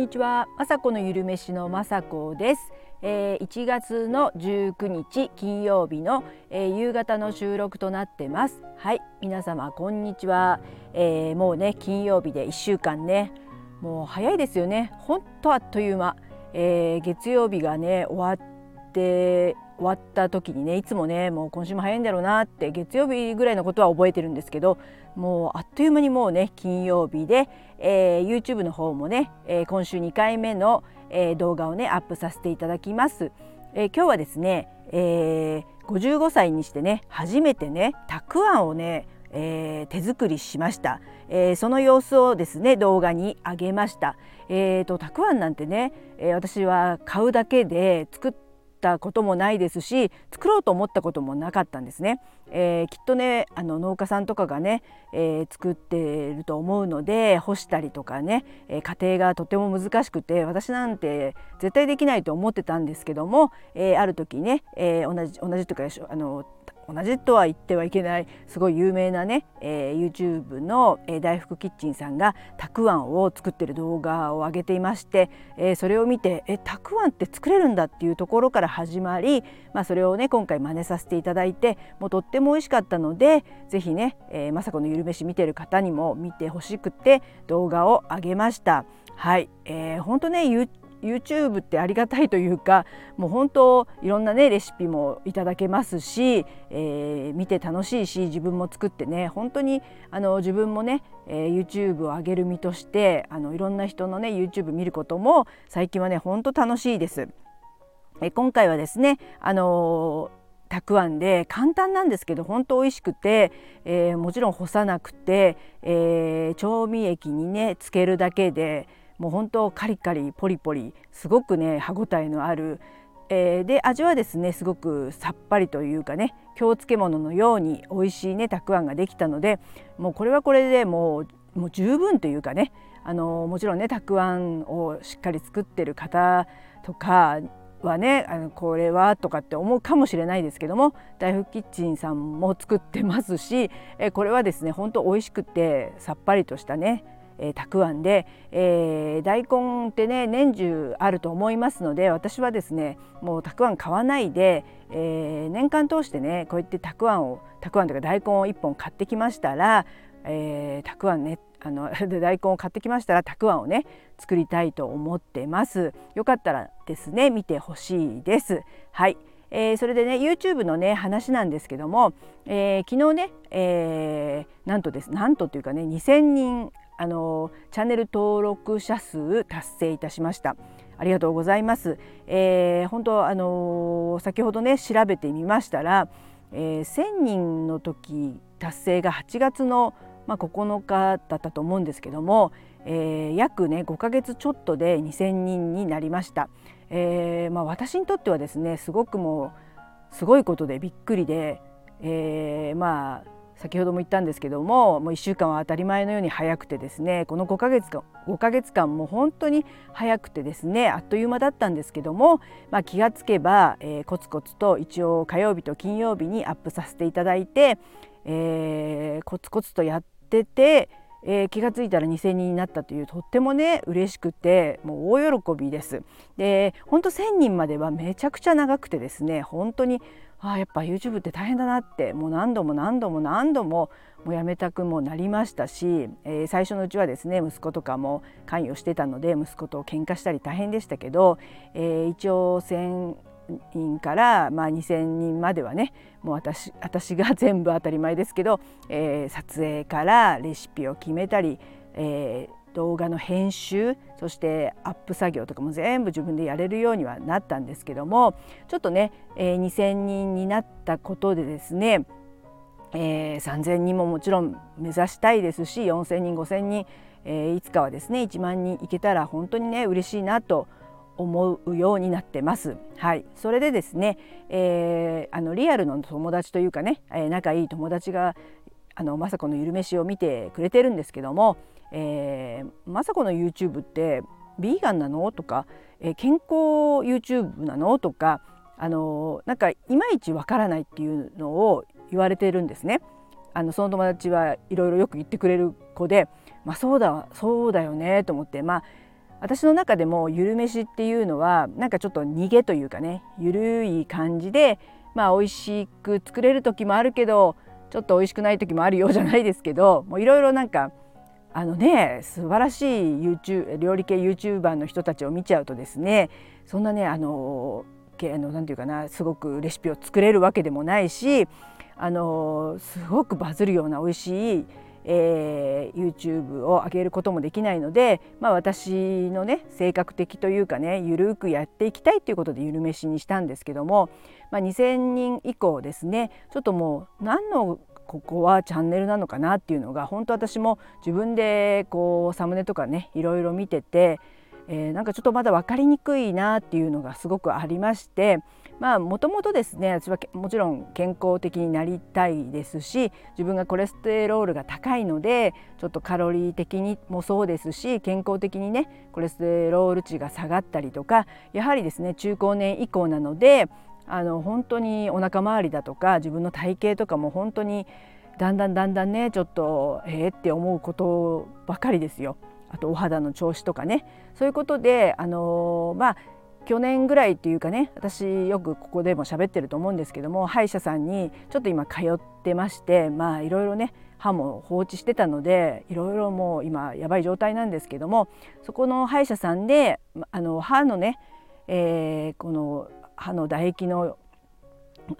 にちは、まさこのゆるめしのまさこです、えー、1月の19日金曜日の、えー、夕方の収録となってます。はい皆様こんにちは、えー、もうね金曜日で1週間ね。もう早いですよね。ほんとあっという間、えー、月曜日がね終わって終わった時にねいつもねもう今週も早いんだろうなって月曜日ぐらいのことは覚えてるんですけどもうあっという間にもうね金曜日で、えー、YouTube の方もね、えー、今週2回目の、えー、動画をねアップさせていただきます。えー、今日はですね、えー、55歳にしてね初めてねたくあんをねえー、手作りしました、えー、その様子をですね動画に上げました。えーと、たくあんなんてね、えー、私は買うだけで作ったこともないですし作ろうと思ったこともなかったんですね。えー、きっとねあの農家さんとかがね、えー、作っていると思うので干したりとかね、えー、家庭がとても難しくて私なんて絶対できないと思ってたんですけども、えある時ね、え同じ同じというかあの同じとは言ってはいけないすごい有名なね、えー、YouTube の、えー、大福キッチンさんがたくあんを作ってる動画を上げていまして、えー、それを見てえたくあんって作れるんだっていうところから始まり、まあ、それをね今回真似させていただいてもうとっても美味しかったので是非ね、えー、雅子のゆるめし見てる方にも見てほしくて動画を上げました。はい、えー、本当ね YouTube ってありがたいというかもう本当いろんなねレシピもいただけますし、えー、見て楽しいし自分も作ってね本当にあの自分もね、えー、YouTube を上げる身としてあのいろんな人のね YouTube 見ることも最近はね本当楽しいです。え今回はですねあのたくあんで簡単なんですけど本当美味しくて、えー、もちろん干さなくて、えー、調味液にねつけるだけでもう本当カリカリポリポリすごくね歯ごたえのある、えー、で味はですねすごくさっぱりというかね京漬物のように美味しいねたくあんができたのでもうこれはこれでもうもう十分というかねあのもちろんねたくあんをしっかり作ってる方とかはねあのこれはとかって思うかもしれないですけども大福キッチンさんも作ってますしえこれはですね本当美味しくてさっぱりとしたねえー、たくあんで、えー、大根ってね年中あると思いますので私はですねもうたくあん買わないで、えー、年間通してねこうやってたくあんをたくあんというか大根を1本買ってきましたら、えー、たくあんねあの 大根を買ってきましたらたくあんをね作りたいと思ってます。よかったらですね見てほしいです。はい。えー、それでね YouTube のね話なんですけども、えー、昨日ね、えー、なんとですなんとというかね2,000人あのチャンネル登録者数達成いたしました。ありがとうございます。えー、本当あの先ほどね調べてみましたら、えー、1000人の時達成が8月のまあ、9日だったと思うんですけども、えー、約ね5ヶ月ちょっとで2,000人になりました。えーまあ、私にとってはですねすごくもうすごいことでびっくりで、えー、まあ先ほども言ったんですけどももう1週間は当たり前のように早くてですねこの5ヶ月間5ヶ月間も本当に早くてですねあっという間だったんですけども、まあ、気がつけば、えー、コツコツと一応火曜日と金曜日にアップさせていただいて、えー、コツコツとやってて、えー、気がついたら2,000人になったというとってもね嬉しくてもう大喜びです。で本当1,000人まではめちゃくちゃ長くてですね本当にあやっぱ YouTube って大変だなってもう何度も何度も何度ももうやめたくもなりましたし、えー、最初のうちはですね息子とかも関与してたので息子と喧嘩したり大変でしたけど、えー、一応1,000人から、まあ、2,000人まではねもう私私が全部当たり前ですけど、えー、撮影からレシピを決めたり、えー、動画の編集そしてアップ作業とかも全部自分でやれるようにはなったんですけどもちょっとね、えー、2,000人になったことでですね、えー、3,000人ももちろん目指したいですし4,000人5,000人、えー、いつかはですね1万人いけたら本当にね嬉しいなと思います思うようになってます。はい、それでですね、えー、あのリアルの友達というかね、えー、仲いい友達があの雅子のゆるめしを見てくれてるんですけども、えー、雅子の YouTube ってビーガンなの？とか、えー、健康 YouTube なの？とかあのなんかいまいちわからないっていうのを言われてるんですね。あのその友達はいろいろよく言ってくれる子で、まあ、そうだそうだよねと思ってまあ私の中でもゆる飯っていうのはなんかちょっと逃げというかねゆるい感じでまあ美味しく作れる時もあるけどちょっと美味しくない時もあるようじゃないですけどもういろいろなんかあのね素晴らしい YouTube 料理系 YouTuber の人たちを見ちゃうとですねそんなねあのあのなんていうかなすごくレシピを作れるわけでもないしあのすごくバズるような美味しいえー、YouTube を上げることもできないので、まあ、私のね性格的というかねゆるくやっていきたいということでゆるめしにしたんですけども、まあ、2,000人以降ですねちょっともう何のここはチャンネルなのかなっていうのが本当私も自分でこうサムネとかねいろいろ見てて、えー、なんかちょっとまだ分かりにくいなっていうのがすごくありましてまあもともとですね私はもちろん健康的になりたいですし自分がコレステロールが高いのでちょっとカロリー的にもそうですし健康的にねコレステロール値が下がったりとかやはりですね中高年以降なのであの本当にお腹周りだとか自分の体型とかも本当にだんだんだんだんねちょっとえー、って思うことばかりですよ。あとお肌の調子とかねそういうことであのー、まあ去年ぐらいっていうかね私よくここでも喋ってると思うんですけども歯医者さんにちょっと今通ってましてまあいろいろね歯も放置してたのでいろいろもう今やばい状態なんですけどもそこの歯医者さんであの歯のね、えー、この歯の唾液の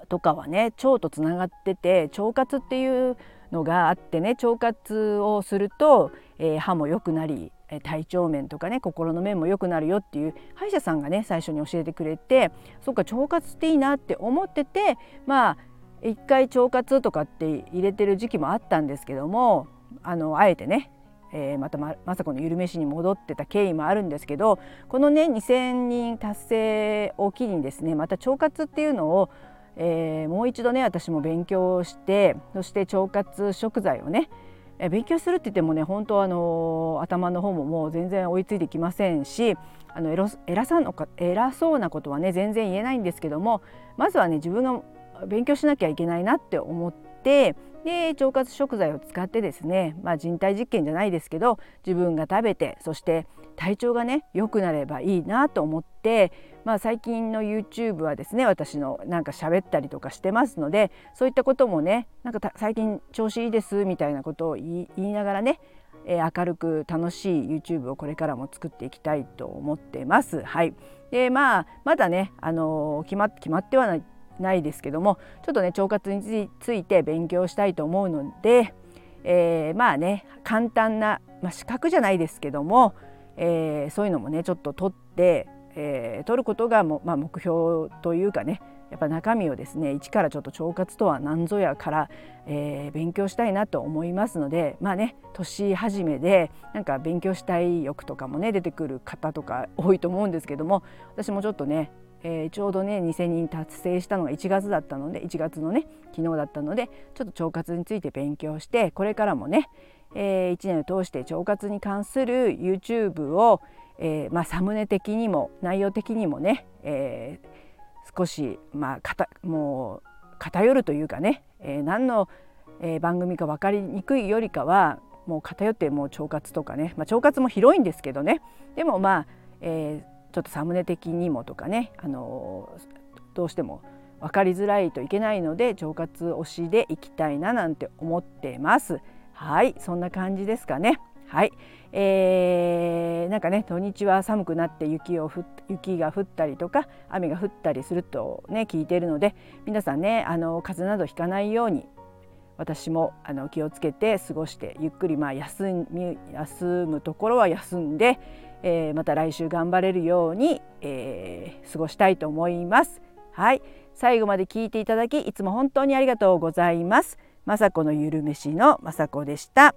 とかはね腸とつながってて腸活っていうのがあってね腸活をすると、えー、歯も良くなり体調面とかね心の面も良くなるよっていう歯医者さんがね最初に教えてくれてそっか腸活っていいなって思っててまあ一回腸活とかって入れてる時期もあったんですけどもあのあえてねえー、またまさこのゆるめしに戻ってた経緯もあるんですけどこのね2,000人達成を機にですねまた腸活っていうのを、えー、もう一度ね私も勉強してそして腸活食材をねえ勉強するって言ってもね本当あの頭の方ももう全然追いついてきませんしあの偉さのか偉そうなことはね全然言えないんですけどもまずはね自分が勉強しなきゃいけないなって思ってで腸活食材を使ってですね、まあ、人体実験じゃないですけど自分が食べてそして体調がね良くなればいいなと思って、まあ、最近の YouTube はですね私のなんか喋ったりとかしてますのでそういったこともねなんか最近調子いいですみたいなことを言いながらねえ明るく楽しい YouTube をこれからも作っていきたいと思ってます。はい、でまあまだね、あの決ま決まってはないないですけどもちょっとね腸活について勉強したいと思うので、えー、まあね簡単な、まあ、資格じゃないですけども、えー、そういうのもねちょっと取って、えー、取ることがも、まあ、目標というかねやっぱ中身をですね一からちょっと腸活とは何ぞやから、えー、勉強したいなと思いますのでまあね年始めでなんか勉強したい欲とかもね出てくる方とか多いと思うんですけども私もちょっとねえー、ちょうどね2,000人達成したのが1月だったので1月のね昨日だったのでちょっと腸活について勉強してこれからもね、えー、1年を通して腸活に関する YouTube を、えーまあ、サムネ的にも内容的にもね、えー、少し、まあ、かたもう偏るというかね、えー、何の、えー、番組か分かりにくいよりかはもう偏ってもう腸活とかね、まあ、腸活も広いんですけどねでもまあ、えー、ちょっとサムネ的にもとかねあのどうしても分かりづらいといけないので腸活推しでいきたいななんて思ってます。はいそんな感じですかね。はい、えー、なんかね土日は寒くなって雪を雪が降ったりとか雨が降ったりするとね聞いているので皆さんねあの風邪などひかないように私もあの気をつけて過ごしてゆっくりまあ休み休むところは休んでえー、また来週頑張れるように、えー、過ごしたいと思います。はい、最後まで聞いていただきいつも本当にありがとうございます。雅子のゆるめしの雅子でした。